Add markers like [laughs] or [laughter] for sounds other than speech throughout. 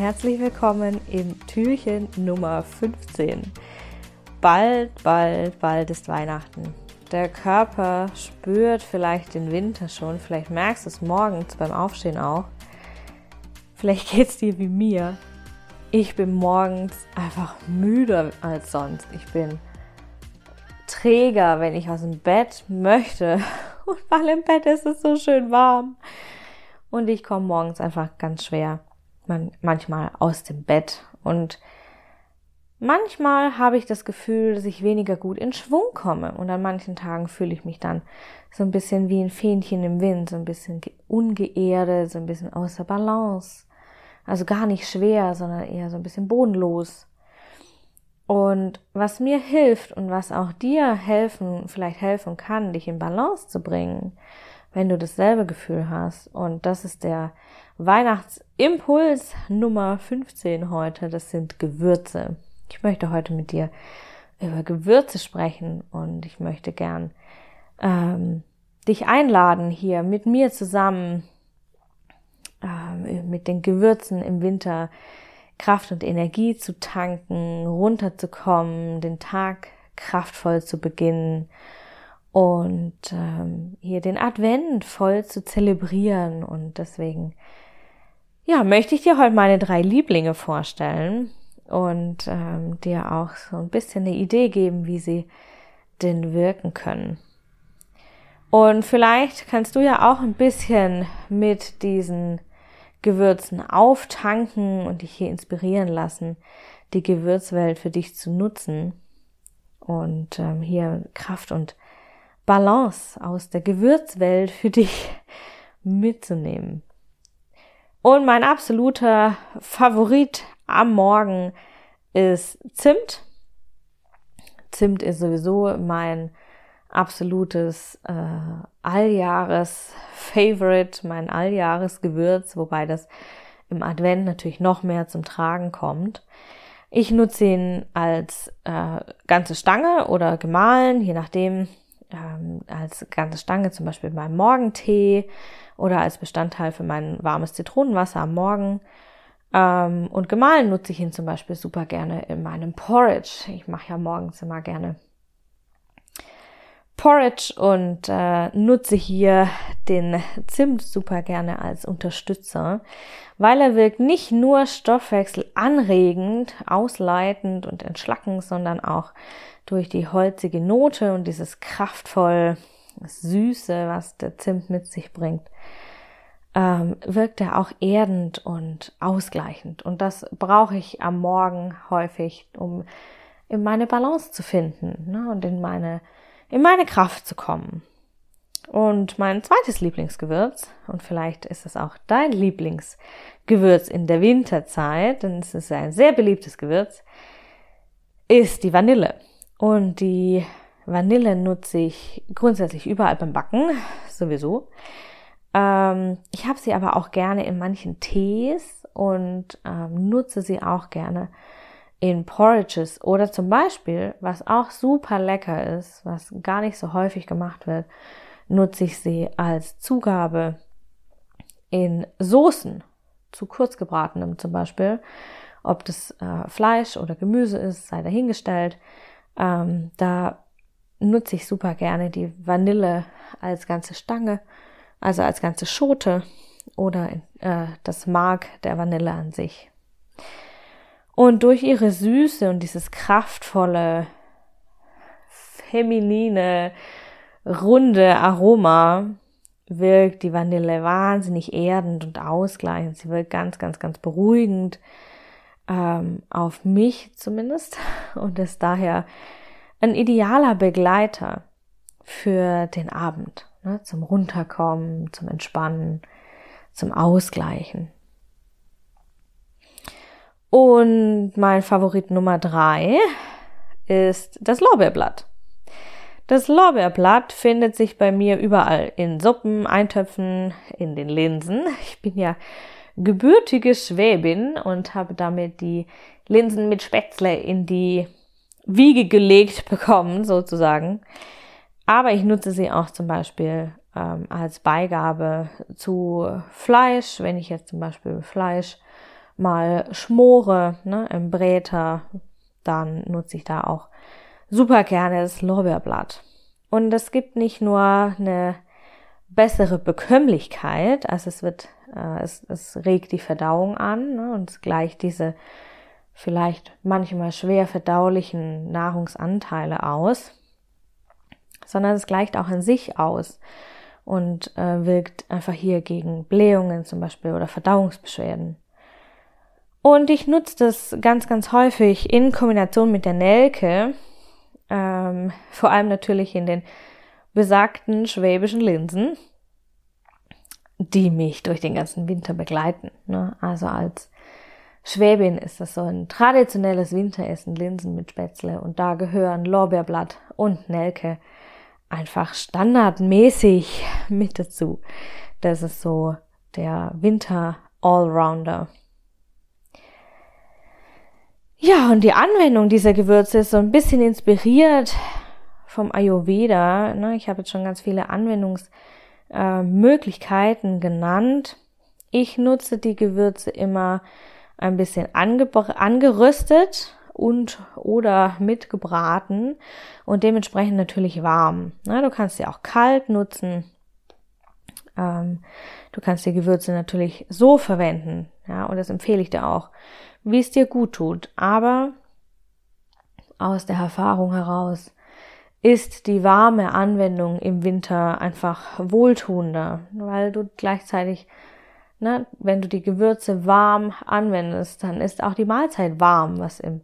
Herzlich willkommen im Türchen Nummer 15. Bald, bald, bald ist Weihnachten. Der Körper spürt vielleicht den Winter schon, vielleicht merkst du es morgens beim Aufstehen auch. Vielleicht geht es dir wie mir. Ich bin morgens einfach müder als sonst. Ich bin träger, wenn ich aus dem Bett möchte. [laughs] Und weil im Bett ist es so schön warm. Und ich komme morgens einfach ganz schwer man manchmal aus dem Bett und manchmal habe ich das Gefühl, dass ich weniger gut in Schwung komme und an manchen Tagen fühle ich mich dann so ein bisschen wie ein Fähnchen im Wind, so ein bisschen ungeerdet, so ein bisschen außer Balance. Also gar nicht schwer, sondern eher so ein bisschen bodenlos. Und was mir hilft und was auch dir helfen, vielleicht helfen kann, dich in Balance zu bringen, wenn du dasselbe Gefühl hast. Und das ist der Weihnachtsimpuls Nummer 15 heute. Das sind Gewürze. Ich möchte heute mit dir über Gewürze sprechen und ich möchte gern ähm, dich einladen, hier mit mir zusammen ähm, mit den Gewürzen im Winter Kraft und Energie zu tanken, runterzukommen, den Tag kraftvoll zu beginnen und ähm, hier den Advent voll zu zelebrieren. Und deswegen ja, möchte ich dir heute meine drei Lieblinge vorstellen und ähm, dir auch so ein bisschen eine Idee geben, wie sie denn wirken können. Und vielleicht kannst du ja auch ein bisschen mit diesen Gewürzen auftanken und dich hier inspirieren lassen, die Gewürzwelt für dich zu nutzen und ähm, hier Kraft und Balance aus der Gewürzwelt für dich [laughs] mitzunehmen. Und mein absoluter Favorit am Morgen ist Zimt. Zimt ist sowieso mein absolutes äh, Alljahres-Favorite, mein Alljahresgewürz, wobei das im Advent natürlich noch mehr zum Tragen kommt. Ich nutze ihn als äh, ganze Stange oder gemahlen, je nachdem, ähm, als ganze Stange zum Beispiel beim Morgentee oder als Bestandteil für mein warmes Zitronenwasser am Morgen. Ähm, und gemahlen nutze ich ihn zum Beispiel super gerne in meinem Porridge. Ich mache ja morgens immer gerne Porridge und äh, nutze hier den Zimt super gerne als Unterstützer, weil er wirkt nicht nur stoffwechselanregend, ausleitend und entschlackend, sondern auch durch die holzige Note und dieses kraftvoll Süße, was der Zimt mit sich bringt, ähm, wirkt er auch erdend und ausgleichend. Und das brauche ich am Morgen häufig, um in meine Balance zu finden ne, und in meine, in meine Kraft zu kommen. Und mein zweites Lieblingsgewürz, und vielleicht ist es auch dein Lieblingsgewürz in der Winterzeit, denn es ist ein sehr beliebtes Gewürz, ist die Vanille. Und die Vanille nutze ich grundsätzlich überall beim Backen, sowieso. Ähm, ich habe sie aber auch gerne in manchen Tees und ähm, nutze sie auch gerne in Porridges oder zum Beispiel, was auch super lecker ist, was gar nicht so häufig gemacht wird, nutze ich sie als Zugabe in Soßen, zu kurzgebratenem zum Beispiel. Ob das äh, Fleisch oder Gemüse ist, sei dahingestellt. Ähm, da nutze ich super gerne die Vanille als ganze Stange, also als ganze Schote oder äh, das Mark der Vanille an sich. Und durch ihre Süße und dieses kraftvolle, feminine, runde Aroma wirkt die Vanille wahnsinnig erdend und ausgleichend. Sie wirkt ganz, ganz, ganz beruhigend ähm, auf mich zumindest und ist daher ein idealer Begleiter für den Abend, ne, zum Runterkommen, zum Entspannen, zum Ausgleichen. Und mein Favorit Nummer drei ist das Lorbeerblatt. Das Lorbeerblatt findet sich bei mir überall in Suppen, Eintöpfen, in den Linsen. Ich bin ja gebürtige Schwäbin und habe damit die Linsen mit Spätzle in die Wiege gelegt [laughs] bekommen, sozusagen. Aber ich nutze sie auch zum Beispiel ähm, als Beigabe zu Fleisch, wenn ich jetzt zum Beispiel Fleisch mal schmore ne, im Bräter, dann nutze ich da auch super gerne das Lorbeerblatt. Und es gibt nicht nur eine bessere Bekömmlichkeit, also es wird, äh, es, es regt die Verdauung an ne, und gleicht diese vielleicht manchmal schwer verdaulichen Nahrungsanteile aus, sondern es gleicht auch in sich aus und äh, wirkt einfach hier gegen Blähungen zum Beispiel oder Verdauungsbeschwerden. Und ich nutze das ganz, ganz häufig in Kombination mit der Nelke, ähm, vor allem natürlich in den besagten schwäbischen Linsen, die mich durch den ganzen Winter begleiten. Ne? Also als Schwäbin ist das so ein traditionelles Winteressen, Linsen mit Spätzle und da gehören Lorbeerblatt und Nelke einfach standardmäßig mit dazu. Das ist so der Winter Allrounder. Ja, und die Anwendung dieser Gewürze ist so ein bisschen inspiriert vom Ayurveda. Ne? Ich habe jetzt schon ganz viele Anwendungsmöglichkeiten äh, genannt. Ich nutze die Gewürze immer ein bisschen angeröstet und oder mitgebraten und dementsprechend natürlich warm. Ne? Du kannst sie auch kalt nutzen. Ähm, du kannst die Gewürze natürlich so verwenden. Ja, und das empfehle ich dir auch wie es dir gut tut. Aber aus der Erfahrung heraus ist die warme Anwendung im Winter einfach wohltuender, weil du gleichzeitig, ne, wenn du die Gewürze warm anwendest, dann ist auch die Mahlzeit warm, was im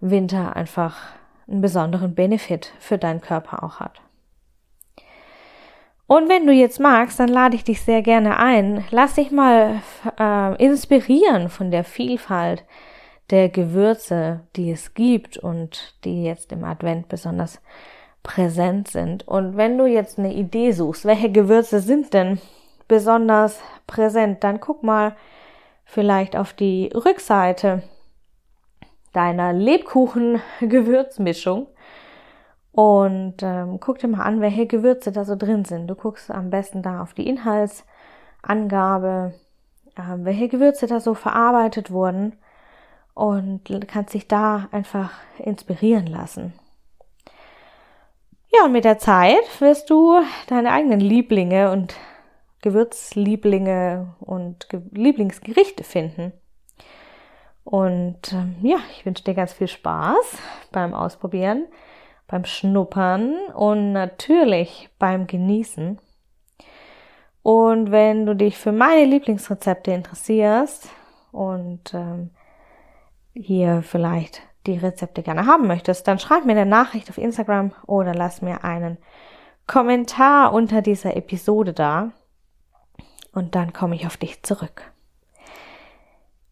Winter einfach einen besonderen Benefit für deinen Körper auch hat. Und wenn du jetzt magst, dann lade ich dich sehr gerne ein. Lass dich mal äh, inspirieren von der Vielfalt der Gewürze, die es gibt und die jetzt im Advent besonders präsent sind. Und wenn du jetzt eine Idee suchst, welche Gewürze sind denn besonders präsent, dann guck mal vielleicht auf die Rückseite deiner Lebkuchen-Gewürzmischung und ähm, guck dir mal an, welche Gewürze da so drin sind. Du guckst am besten da auf die Inhaltsangabe, äh, welche Gewürze da so verarbeitet wurden und kannst dich da einfach inspirieren lassen. Ja, und mit der Zeit wirst du deine eigenen Lieblinge und Gewürzlieblinge und Ge Lieblingsgerichte finden. Und ähm, ja, ich wünsche dir ganz viel Spaß beim Ausprobieren beim Schnuppern und natürlich beim Genießen. Und wenn du dich für meine Lieblingsrezepte interessierst und ähm, hier vielleicht die Rezepte gerne haben möchtest, dann schreib mir eine Nachricht auf Instagram oder lass mir einen Kommentar unter dieser Episode da und dann komme ich auf dich zurück.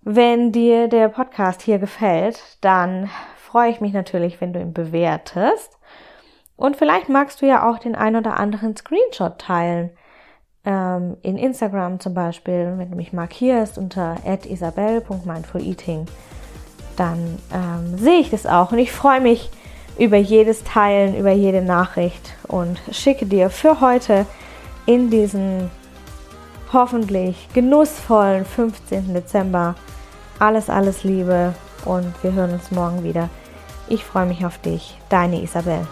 Wenn dir der Podcast hier gefällt, dann freue ich mich natürlich, wenn du ihn bewertest. Und vielleicht magst du ja auch den ein oder anderen Screenshot teilen. Ähm, in Instagram zum Beispiel, wenn du mich markierst unter isabel.mindfuleating, dann ähm, sehe ich das auch. Und ich freue mich über jedes Teilen, über jede Nachricht und schicke dir für heute in diesen hoffentlich genussvollen 15. Dezember alles, alles Liebe und wir hören uns morgen wieder. Ich freue mich auf dich, deine Isabel.